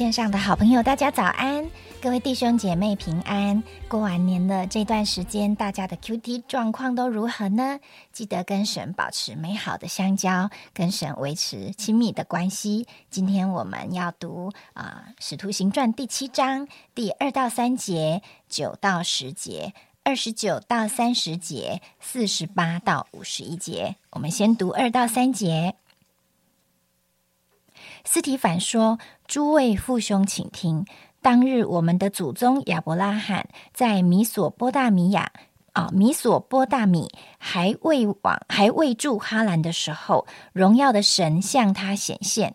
线上的好朋友，大家早安！各位弟兄姐妹平安。过完年的这段时间，大家的 QT 状况都如何呢？记得跟神保持美好的相交，跟神维持亲密的关系。今天我们要读啊《使徒行传》第七章第二到三节、九到十节、二十九到三十节、四十八到五十一节。我们先读二到三节。斯提凡说：“诸位父兄，请听。当日我们的祖宗亚伯拉罕在米索波大米亚啊，米索波大米还未往还未住哈兰的时候，荣耀的神向他显现，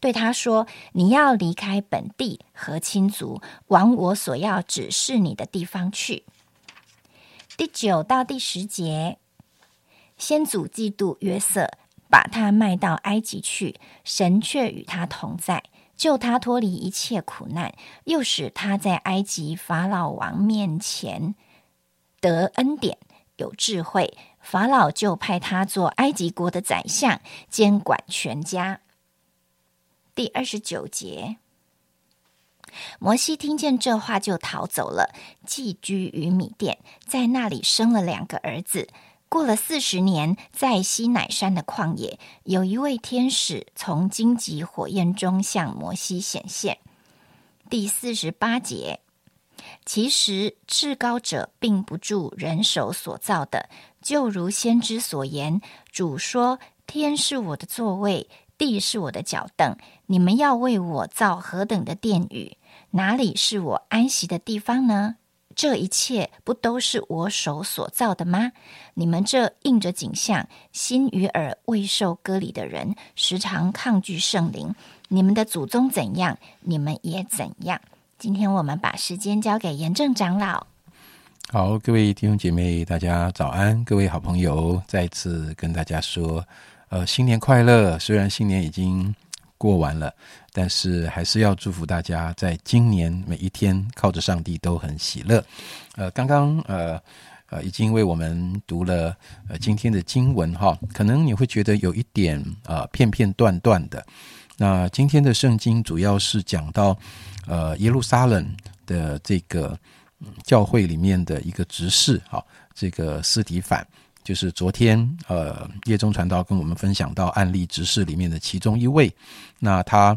对他说：‘你要离开本地和亲族，往我所要指示你的地方去。’第九到第十节，先祖嫉妒约瑟。”把他卖到埃及去，神却与他同在，救他脱离一切苦难，又使他在埃及法老王面前得恩典，有智慧。法老就派他做埃及国的宰相，监管全家。第二十九节，摩西听见这话，就逃走了，寄居于米店，在那里生了两个儿子。过了四十年，在西乃山的旷野，有一位天使从荆棘火焰中向摩西显现。第四十八节，其实至高者并不住人手所造的，就如先知所言：“主说，天是我的座位，地是我的脚凳。你们要为我造何等的殿宇？哪里是我安息的地方呢？”这一切不都是我手所造的吗？你们这应着景象、心与耳未受割礼的人，时常抗拒圣灵。你们的祖宗怎样，你们也怎样。今天我们把时间交给严正长老。好，各位弟兄姐妹，大家早安！各位好朋友，再次跟大家说，呃，新年快乐！虽然新年已经过完了。但是还是要祝福大家，在今年每一天靠着上帝都很喜乐。呃，刚刚呃呃已经为我们读了呃今天的经文哈，可能你会觉得有一点啊片片段段的。那今天的圣经主要是讲到呃耶路撒冷的这个教会里面的一个执事哈，这个斯提反，就是昨天呃叶中传道跟我们分享到案例执事里面的其中一位，那他。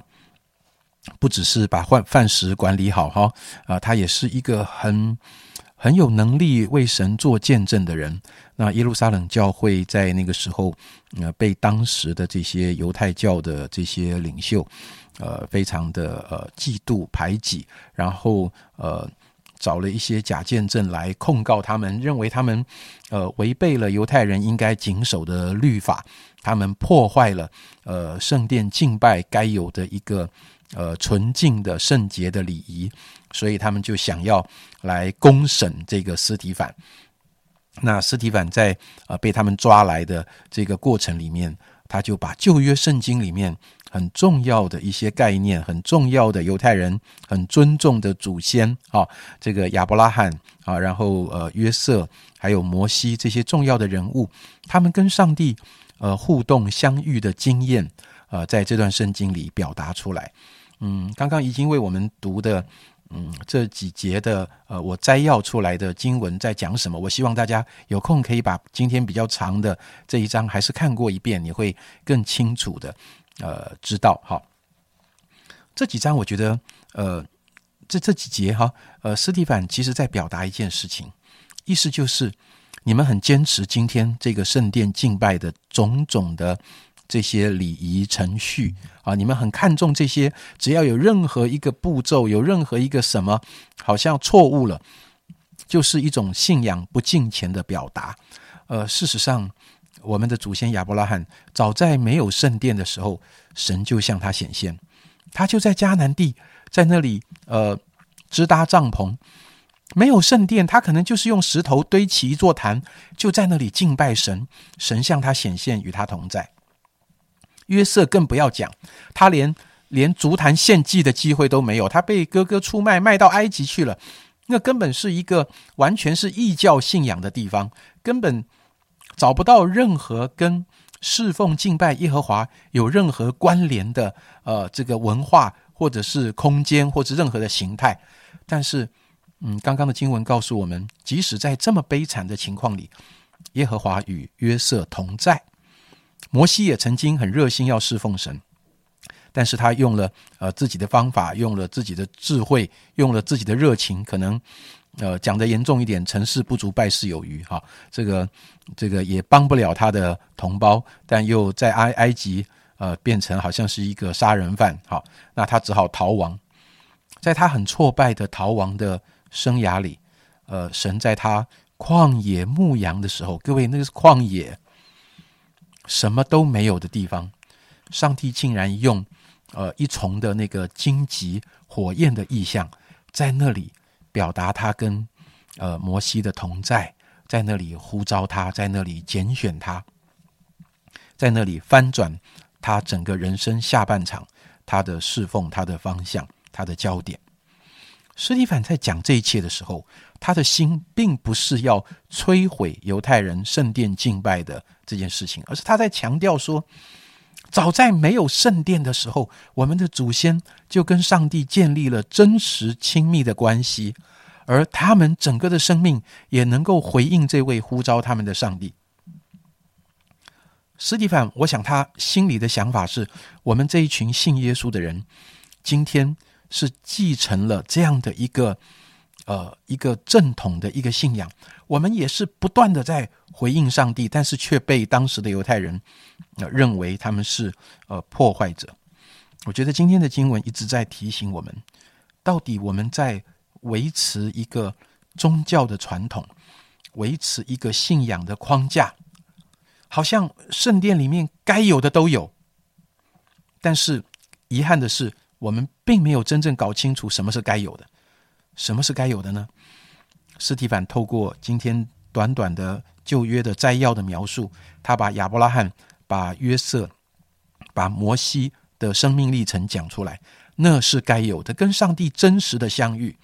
不只是把饭饭食管理好哈啊，他也是一个很很有能力为神做见证的人。那耶路撒冷教会在那个时候，呃，被当时的这些犹太教的这些领袖，呃，非常的呃嫉妒排挤，然后呃找了一些假见证来控告他们，认为他们呃违背了犹太人应该谨守的律法，他们破坏了呃圣殿敬拜该有的一个。呃，纯净的圣洁的礼仪，所以他们就想要来公审这个斯提凡。那斯提凡在呃被他们抓来的这个过程里面，他就把旧约圣经里面很重要的一些概念，很重要的犹太人很尊重的祖先啊，这个亚伯拉罕啊，然后呃约瑟还有摩西这些重要的人物，他们跟上帝呃互动相遇的经验，呃，在这段圣经里表达出来。嗯，刚刚已经为我们读的，嗯，这几节的，呃，我摘要出来的经文在讲什么？我希望大家有空可以把今天比较长的这一章还是看过一遍，你会更清楚的，呃，知道哈。这几章我觉得，呃，这这几节哈，呃，斯蒂凡其实在表达一件事情，意思就是你们很坚持今天这个圣殿敬拜的种种的。这些礼仪程序啊，你们很看重这些。只要有任何一个步骤，有任何一个什么，好像错误了，就是一种信仰不敬虔的表达。呃，事实上，我们的祖先亚伯拉罕早在没有圣殿的时候，神就向他显现，他就在迦南地，在那里呃支搭帐篷。没有圣殿，他可能就是用石头堆起一座坛，就在那里敬拜神。神向他显现，与他同在。约瑟更不要讲，他连连足坛献祭的机会都没有，他被哥哥出卖，卖到埃及去了。那根本是一个完全是异教信仰的地方，根本找不到任何跟侍奉敬拜耶和华有任何关联的呃这个文化或者是空间或者任何的形态。但是，嗯，刚刚的经文告诉我们，即使在这么悲惨的情况里，耶和华与约瑟同在。摩西也曾经很热心要侍奉神，但是他用了呃自己的方法，用了自己的智慧，用了自己的热情，可能。呃，讲的严重一点，成事不足败事有余，哈，这个这个也帮不了他的同胞，但又在埃埃及呃变成好像是一个杀人犯，好，那他只好逃亡。在他很挫败的逃亡的生涯里，呃，神在他旷野牧羊的时候，各位那个是旷野，什么都没有的地方，上帝竟然用呃一重的那个荆棘火焰的意象在那里。表达他跟呃摩西的同在，在那里呼召他，在那里拣选他，在那里翻转他整个人生下半场，他的侍奉，他的方向，他的焦点。斯蒂凡在讲这一切的时候，他的心并不是要摧毁犹太人圣殿敬拜的这件事情，而是他在强调说。早在没有圣殿的时候，我们的祖先就跟上帝建立了真实亲密的关系，而他们整个的生命也能够回应这位呼召他们的上帝。斯蒂凡，我想他心里的想法是：我们这一群信耶稣的人，今天是继承了这样的一个。呃，一个正统的一个信仰，我们也是不断的在回应上帝，但是却被当时的犹太人认为他们是呃破坏者。我觉得今天的经文一直在提醒我们，到底我们在维持一个宗教的传统，维持一个信仰的框架，好像圣殿里面该有的都有，但是遗憾的是，我们并没有真正搞清楚什么是该有的。什么是该有的呢？斯蒂凡透过今天短短的旧约的摘要的描述，他把亚伯拉罕、把约瑟、把摩西的生命历程讲出来，那是该有的，跟上帝真实的相遇，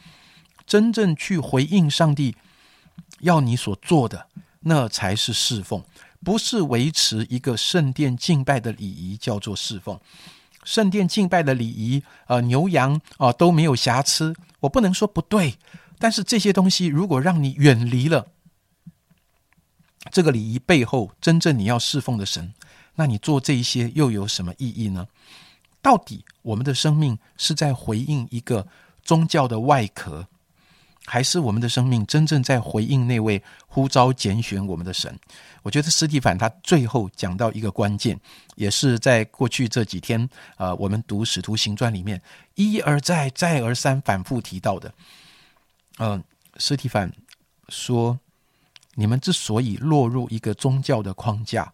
真正去回应上帝要你所做的，那才是侍奉，不是维持一个圣殿敬拜的礼仪，叫做侍奉。圣殿敬拜的礼仪，呃，牛羊啊都没有瑕疵。我不能说不对，但是这些东西如果让你远离了这个礼仪背后真正你要侍奉的神，那你做这一些又有什么意义呢？到底我们的生命是在回应一个宗教的外壳？还是我们的生命真正在回应那位呼召拣选我们的神？我觉得斯蒂凡他最后讲到一个关键，也是在过去这几天，呃，我们读使徒行传里面一而再、再而三反复提到的。嗯，斯蒂凡说：“你们之所以落入一个宗教的框架，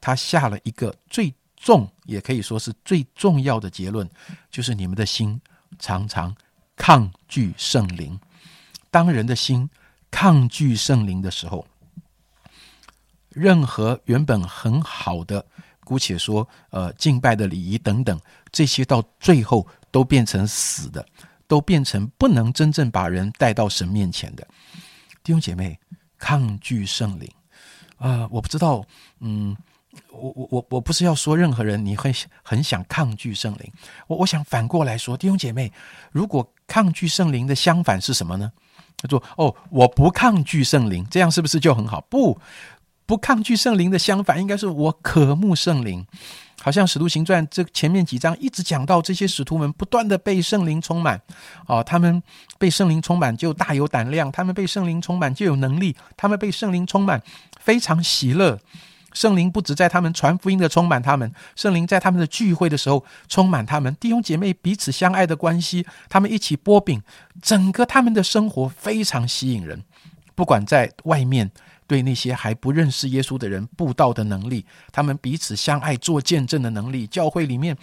他下了一个最重，也可以说是最重要的结论，就是你们的心常常抗拒圣灵。”当人的心抗拒圣灵的时候，任何原本很好的，姑且说呃敬拜的礼仪等等，这些到最后都变成死的，都变成不能真正把人带到神面前的。弟兄姐妹，抗拒圣灵啊！我不知道，嗯，我我我我不是要说任何人你会很想抗拒圣灵，我我想反过来说，弟兄姐妹，如果抗拒圣灵的相反是什么呢？他说：“哦，我不抗拒圣灵，这样是不是就很好？不，不抗拒圣灵的相反，应该是我渴慕圣灵。好像《使徒行传》这前面几章一直讲到这些使徒们不断的被圣灵充满，哦，他们被圣灵充满就大有胆量，他们被圣灵充满就有能力，他们被圣灵充满非常喜乐。”圣灵不止在他们传福音的充满他们，圣灵在他们的聚会的时候充满他们，弟兄姐妹彼此相爱的关系，他们一起剥饼，整个他们的生活非常吸引人。不管在外面对那些还不认识耶稣的人布道的能力，他们彼此相爱做见证的能力，教会里面。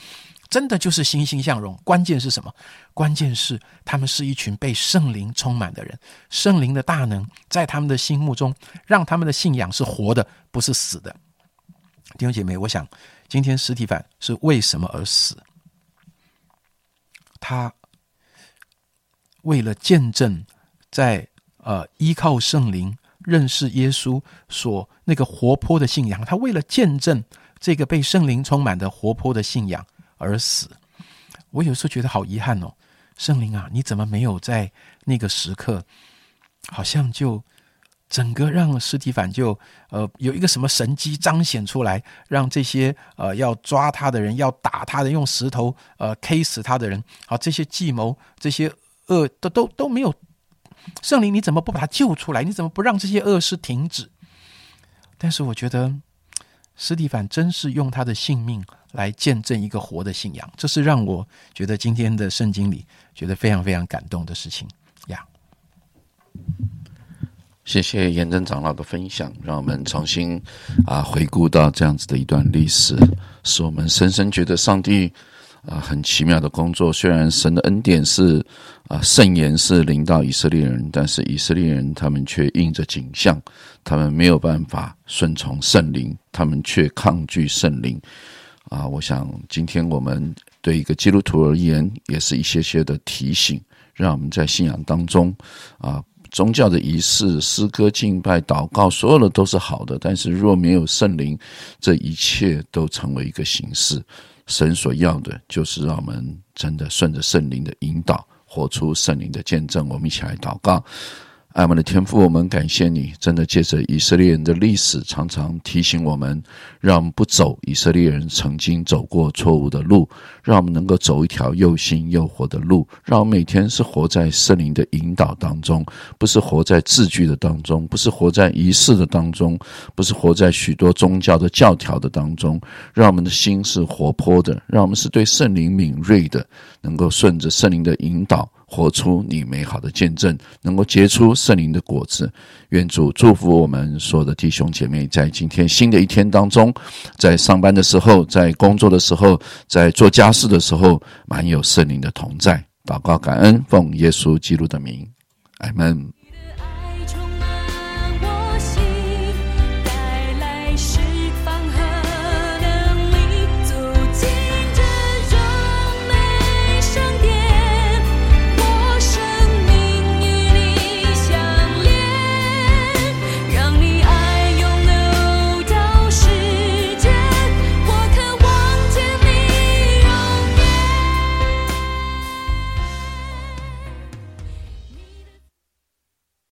真的就是欣欣向荣。关键是什么？关键是他们是一群被圣灵充满的人，圣灵的大能在他们的心目中，让他们的信仰是活的，不是死的。弟兄姐妹，我想今天实体反是为什么而死？他为了见证，在呃依靠圣灵认识耶稣所那个活泼的信仰，他为了见证这个被圣灵充满的活泼的信仰而死。我有时候觉得好遗憾哦，圣灵啊，你怎么没有在那个时刻，好像就整个让斯蒂凡就呃有一个什么神机彰显出来，让这些呃要抓他的人、要打他的、用石头呃 K 死他的人，好这些计谋、这些恶都都都没有。圣灵，你怎么不把他救出来？你怎么不让这些恶事停止？但是我觉得，斯蒂凡真是用他的性命来见证一个活的信仰，这是让我觉得今天的圣经里觉得非常非常感动的事情。谢谢严真长老的分享，让我们重新啊回顾到这样子的一段历史，使我们深深觉得上帝。啊，很奇妙的工作。虽然神的恩典是啊圣言是临到以色列人，但是以色列人他们却应着景象，他们没有办法顺从圣灵，他们却抗拒圣灵。啊，我想今天我们对一个基督徒而言，也是一些些的提醒，让我们在信仰当中啊，宗教的仪式、诗歌、敬拜、祷告，所有的都是好的，但是若没有圣灵，这一切都成为一个形式。神所要的，就是让我们真的顺着圣灵的引导，活出圣灵的见证。我们一起来祷告。爱我们的天父，我们感谢你，真的借着以色列人的历史，常常提醒我们，让我们不走以色列人曾经走过错误的路，让我们能够走一条又新又活的路，让我们每天是活在圣灵的引导当中，不是活在字句的当中，不是活在仪式的当中，不是活在许多宗教的教条的当中，让我们的心是活泼的，让我们是对圣灵敏锐的，能够顺着圣灵的引导。活出你美好的见证，能够结出圣灵的果子。愿主祝福我们所有的弟兄姐妹，在今天新的一天当中，在上班的时候，在工作的时候，在做家事的时候，满有圣灵的同在。祷告感恩，奉耶稣基督的名，阿门。